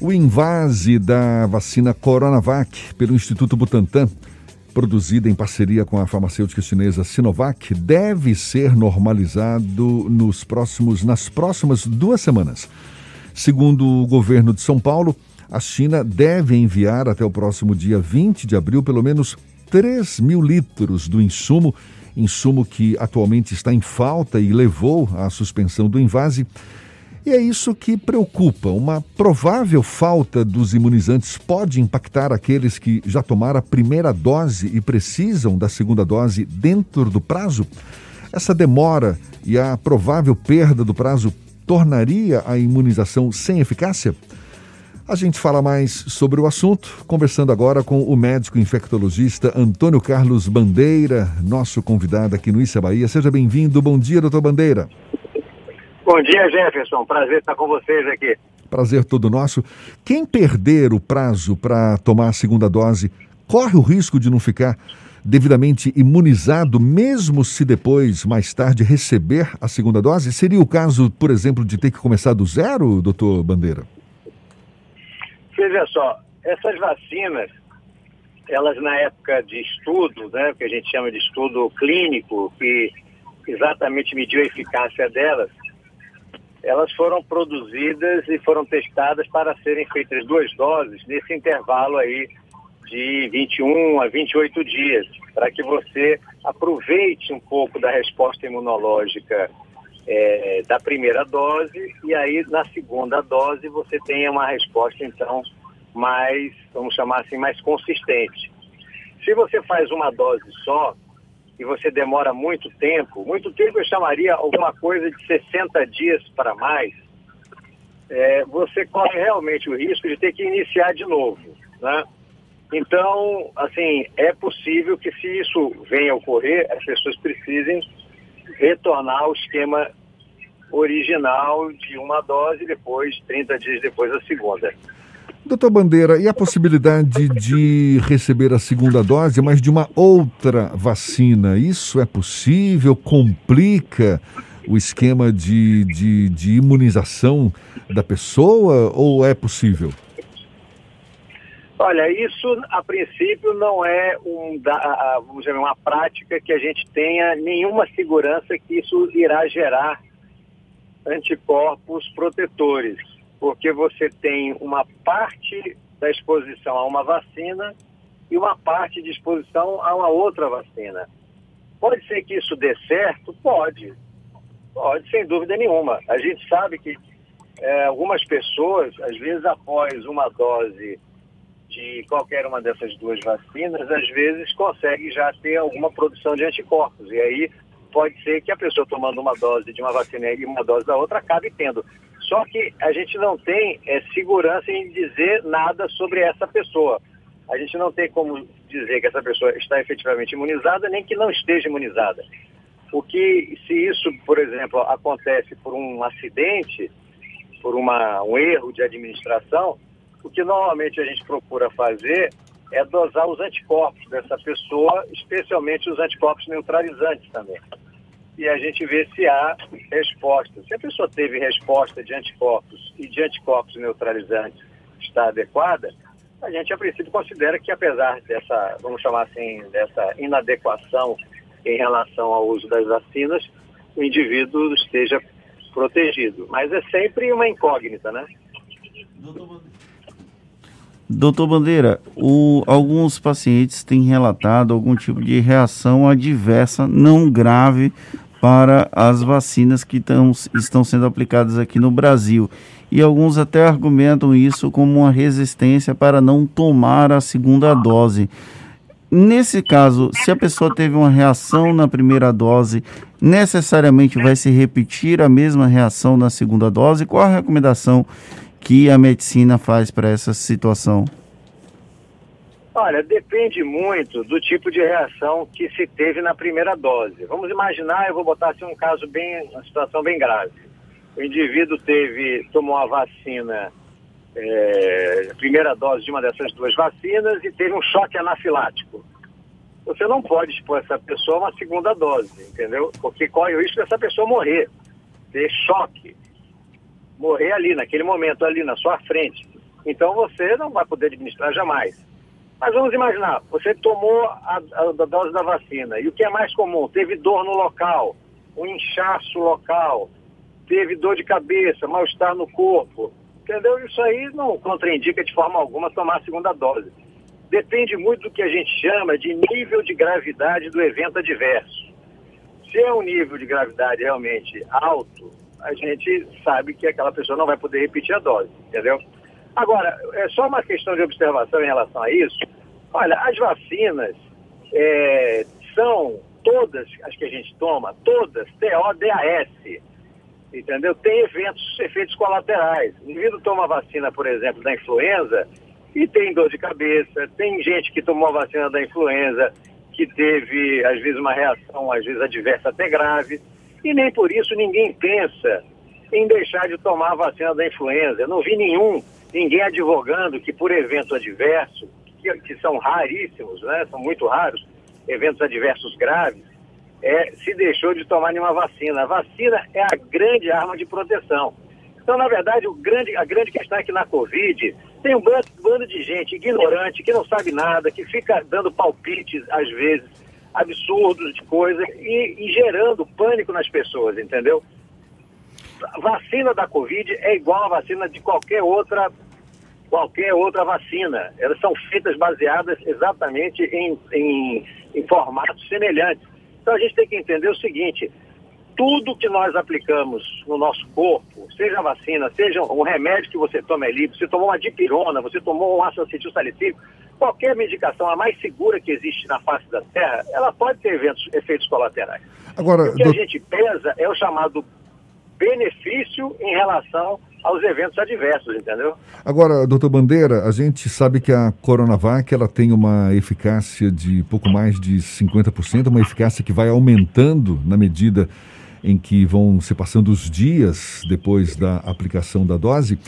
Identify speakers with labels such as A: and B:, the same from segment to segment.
A: O invase da vacina Coronavac pelo Instituto Butantan, produzida em parceria com a farmacêutica chinesa Sinovac, deve ser normalizado nos próximos, nas próximas duas semanas. Segundo o governo de São Paulo, a China deve enviar até o próximo dia 20 de abril pelo menos 3 mil litros do insumo, insumo que atualmente está em falta e levou à suspensão do invase e é isso que preocupa. Uma provável falta dos imunizantes pode impactar aqueles que já tomaram a primeira dose e precisam da segunda dose dentro do prazo? Essa demora e a provável perda do prazo tornaria a imunização sem eficácia? A gente fala mais sobre o assunto, conversando agora com o médico infectologista Antônio Carlos Bandeira, nosso convidado aqui no Issa Bahia. Seja bem-vindo. Bom dia, doutor Bandeira.
B: Bom dia, Jefferson. Prazer estar com vocês aqui.
A: Prazer todo nosso. Quem perder o prazo para tomar a segunda dose corre o risco de não ficar devidamente imunizado, mesmo se depois, mais tarde, receber a segunda dose? Seria o caso, por exemplo, de ter que começar do zero, doutor Bandeira?
B: Veja só, essas vacinas, elas na época de estudo, né, que a gente chama de estudo clínico, que exatamente mediu a eficácia delas, elas foram produzidas e foram testadas para serem feitas duas doses nesse intervalo aí de 21 a 28 dias, para que você aproveite um pouco da resposta imunológica é, da primeira dose e aí na segunda dose você tenha uma resposta então mais, vamos chamar assim, mais consistente. Se você faz uma dose só, e você demora muito tempo, muito tempo eu chamaria alguma coisa de 60 dias para mais, é, você corre realmente o risco de ter que iniciar de novo, né? Então, assim, é possível que se isso venha a ocorrer, as pessoas precisem retornar ao esquema original de uma dose, depois, 30 dias depois, a segunda.
A: Doutor Bandeira, e a possibilidade de receber a segunda dose, mas de uma outra vacina? Isso é possível? Complica o esquema de, de, de imunização da pessoa ou é possível?
B: Olha, isso a princípio não é um, vamos dizer, uma prática que a gente tenha nenhuma segurança que isso irá gerar anticorpos protetores porque você tem uma parte da exposição a uma vacina e uma parte de exposição a uma outra vacina. Pode ser que isso dê certo? Pode. Pode, sem dúvida nenhuma. A gente sabe que é, algumas pessoas, às vezes após uma dose de qualquer uma dessas duas vacinas, às vezes consegue já ter alguma produção de anticorpos. E aí pode ser que a pessoa tomando uma dose de uma vacina e uma dose da outra acabe tendo. Só que a gente não tem é, segurança em dizer nada sobre essa pessoa. A gente não tem como dizer que essa pessoa está efetivamente imunizada, nem que não esteja imunizada. O que, se isso, por exemplo, acontece por um acidente, por uma, um erro de administração, o que normalmente a gente procura fazer é dosar os anticorpos dessa pessoa, especialmente os anticorpos neutralizantes também e a gente vê se há resposta. Se a pessoa teve resposta de anticorpos e de anticorpos neutralizantes está adequada, a gente a princípio considera que apesar dessa, vamos chamar assim, dessa inadequação em relação ao uso das vacinas, o indivíduo esteja protegido. Mas é sempre uma incógnita, né?
C: Doutor Bandeira, o, alguns pacientes têm relatado algum tipo de reação adversa não grave para as vacinas que tão, estão sendo aplicadas aqui no Brasil. E alguns até argumentam isso como uma resistência para não tomar a segunda dose. Nesse caso, se a pessoa teve uma reação na primeira dose, necessariamente vai se repetir a mesma reação na segunda dose? Qual a recomendação que a medicina faz para essa situação?
B: Olha, depende muito do tipo de reação que se teve na primeira dose. Vamos imaginar, eu vou botar assim um caso bem, uma situação bem grave. O indivíduo teve, tomou a vacina, é, primeira dose de uma dessas duas vacinas e teve um choque anafilático. Você não pode expor essa pessoa a uma segunda dose, entendeu? Porque corre o risco dessa pessoa morrer, ter choque, morrer ali, naquele momento, ali na sua frente. Então você não vai poder administrar jamais. Mas vamos imaginar, você tomou a, a, a dose da vacina e o que é mais comum? Teve dor no local, um inchaço local, teve dor de cabeça, mal-estar no corpo. Entendeu? Isso aí não contraindica de forma alguma tomar a segunda dose. Depende muito do que a gente chama de nível de gravidade do evento adverso. Se é um nível de gravidade realmente alto, a gente sabe que aquela pessoa não vai poder repetir a dose, entendeu? Agora, é só uma questão de observação em relação a isso. Olha, as vacinas é, são todas as que a gente toma, todas TODAS, entendeu? Tem eventos, efeitos colaterais. O indivíduo toma vacina, por exemplo, da influenza e tem dor de cabeça. Tem gente que tomou a vacina da influenza que teve, às vezes, uma reação, às vezes, adversa até grave. E nem por isso ninguém pensa em deixar de tomar a vacina da influenza. Eu não vi nenhum ninguém advogando que por evento adverso, que, que são raríssimos, né, são muito raros, eventos adversos graves, é, se deixou de tomar nenhuma vacina. A vacina é a grande arma de proteção. Então, na verdade, o grande, a grande questão é que na Covid tem um bando, bando de gente ignorante, que não sabe nada, que fica dando palpites, às vezes, absurdos de coisa e, e gerando pânico nas pessoas, entendeu? a vacina da Covid é igual a vacina de qualquer outra qualquer outra vacina. Elas são feitas baseadas exatamente em, em, em formatos semelhantes. Então a gente tem que entender o seguinte: tudo que nós aplicamos no nosso corpo, seja vacina, seja um remédio que você toma ali, você tomou uma dipirona, você tomou um ácido acetil salicílico, qualquer medicação, a mais segura que existe na face da Terra, ela pode ter eventos, efeitos colaterais. Agora, o que do... a gente pesa é o chamado benefício em relação aos eventos adversos, entendeu?
A: Agora, doutor Bandeira, a gente sabe que a Coronavac ela tem uma eficácia de pouco mais de 50%, uma eficácia que vai aumentando na medida em que vão se passando os dias depois da aplicação da dose.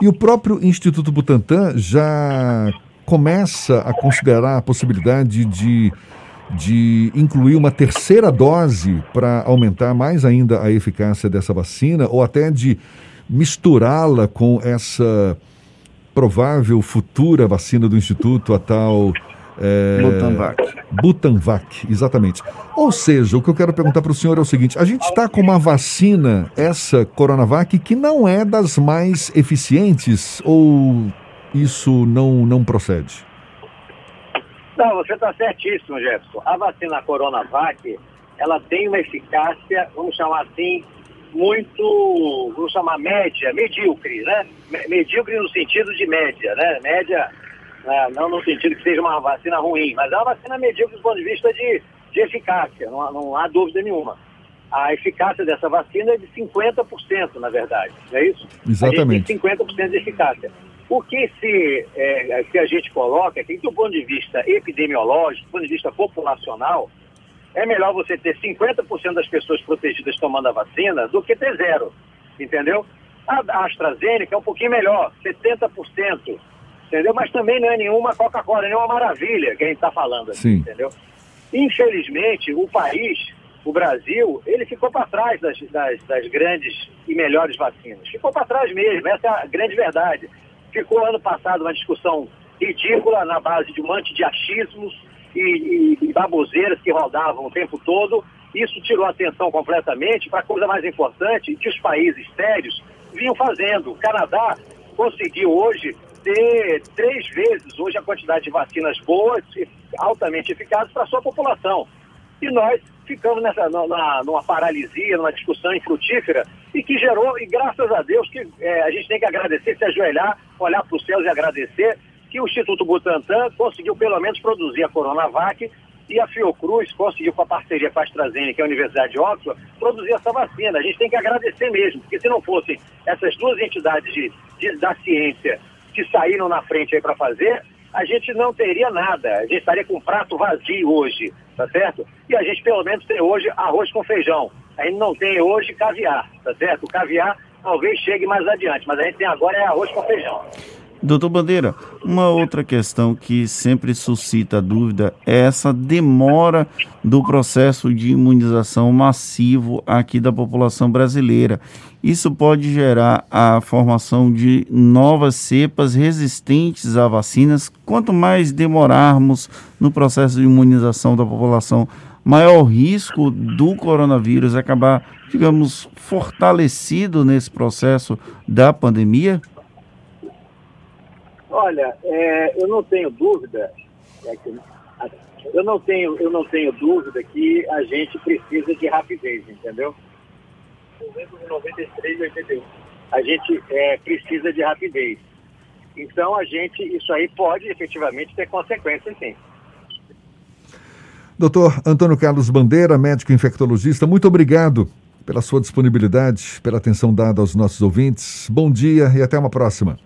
A: E o próprio Instituto Butantan já começa a considerar a possibilidade de de incluir uma terceira dose para aumentar mais ainda a eficácia dessa vacina, ou até de misturá-la com essa provável futura vacina do Instituto, a tal.
C: É, Butanvac.
A: Butanvac, exatamente. Ou seja, o que eu quero perguntar para o senhor é o seguinte: a gente está com uma vacina, essa Coronavac, que não é das mais eficientes, ou isso não, não procede?
B: Não, você está certíssimo, Jefferson. A vacina Coronavac, ela tem uma eficácia, vamos chamar assim, muito, vamos chamar média, medíocre, né? Medíocre no sentido de média, né? Média, né? não no sentido que seja uma vacina ruim, mas é uma vacina medíocre do ponto de vista de, de eficácia, não, não há dúvida nenhuma. A eficácia dessa vacina é de 50%, na verdade, não é isso?
A: Exatamente.
B: A gente tem 50% de eficácia. O que se, é, que a gente coloca é que, do ponto de vista epidemiológico, do ponto de vista populacional, é melhor você ter 50% das pessoas protegidas tomando a vacina do que ter zero, entendeu? A AstraZeneca é um pouquinho melhor, 70%, entendeu? Mas também não é nenhuma Coca-Cola, nenhuma maravilha que a gente está falando aqui, entendeu? Infelizmente, o país, o Brasil, ele ficou para trás das, das, das grandes e melhores vacinas. Ficou para trás mesmo, essa é a grande verdade. Ficou ano passado uma discussão ridícula na base de um monte de achismos e, e, e baboseiras que rodavam o tempo todo. Isso tirou a atenção completamente para a coisa mais importante que os países sérios vinham fazendo. O Canadá conseguiu hoje ter três vezes hoje a quantidade de vacinas boas e altamente eficazes para a sua população. E nós ficamos nessa, numa, numa paralisia, numa discussão infrutífera e que gerou, e graças a Deus que é, a gente tem que agradecer, se ajoelhar, olhar para os céus e agradecer que o Instituto Butantan conseguiu pelo menos produzir a Coronavac e a Fiocruz conseguiu, com a parceria com a AstraZeneca e a Universidade de Oxford, produzir essa vacina. A gente tem que agradecer mesmo, porque se não fossem essas duas entidades de, de da ciência que saíram na frente aí para fazer, a gente não teria nada. A gente estaria com um prato vazio hoje, tá certo? E a gente pelo menos tem hoje arroz com feijão. A gente não tem hoje caviar, tá certo? O caviar talvez chegue mais adiante, mas a gente tem agora é arroz com feijão.
C: Doutor Bandeira, uma outra questão que sempre suscita dúvida é essa demora do processo de imunização massivo aqui da população brasileira. Isso pode gerar a formação de novas cepas resistentes a vacinas. Quanto mais demorarmos no processo de imunização da população, maior risco do coronavírus acabar, digamos, fortalecido nesse processo da pandemia?
B: Olha, é, eu não tenho dúvida, é que, eu não tenho, eu não tenho dúvida que a gente precisa de rapidez, entendeu? 93 e 81. A gente é, precisa de rapidez. Então a gente, isso aí pode efetivamente ter consequências, sim.
A: Doutor Antônio Carlos Bandeira, médico infectologista, muito obrigado pela sua disponibilidade, pela atenção dada aos nossos ouvintes. Bom dia e até uma próxima.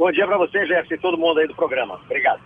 B: Bom dia para você, Jefferson, e todo mundo aí do programa. Obrigado.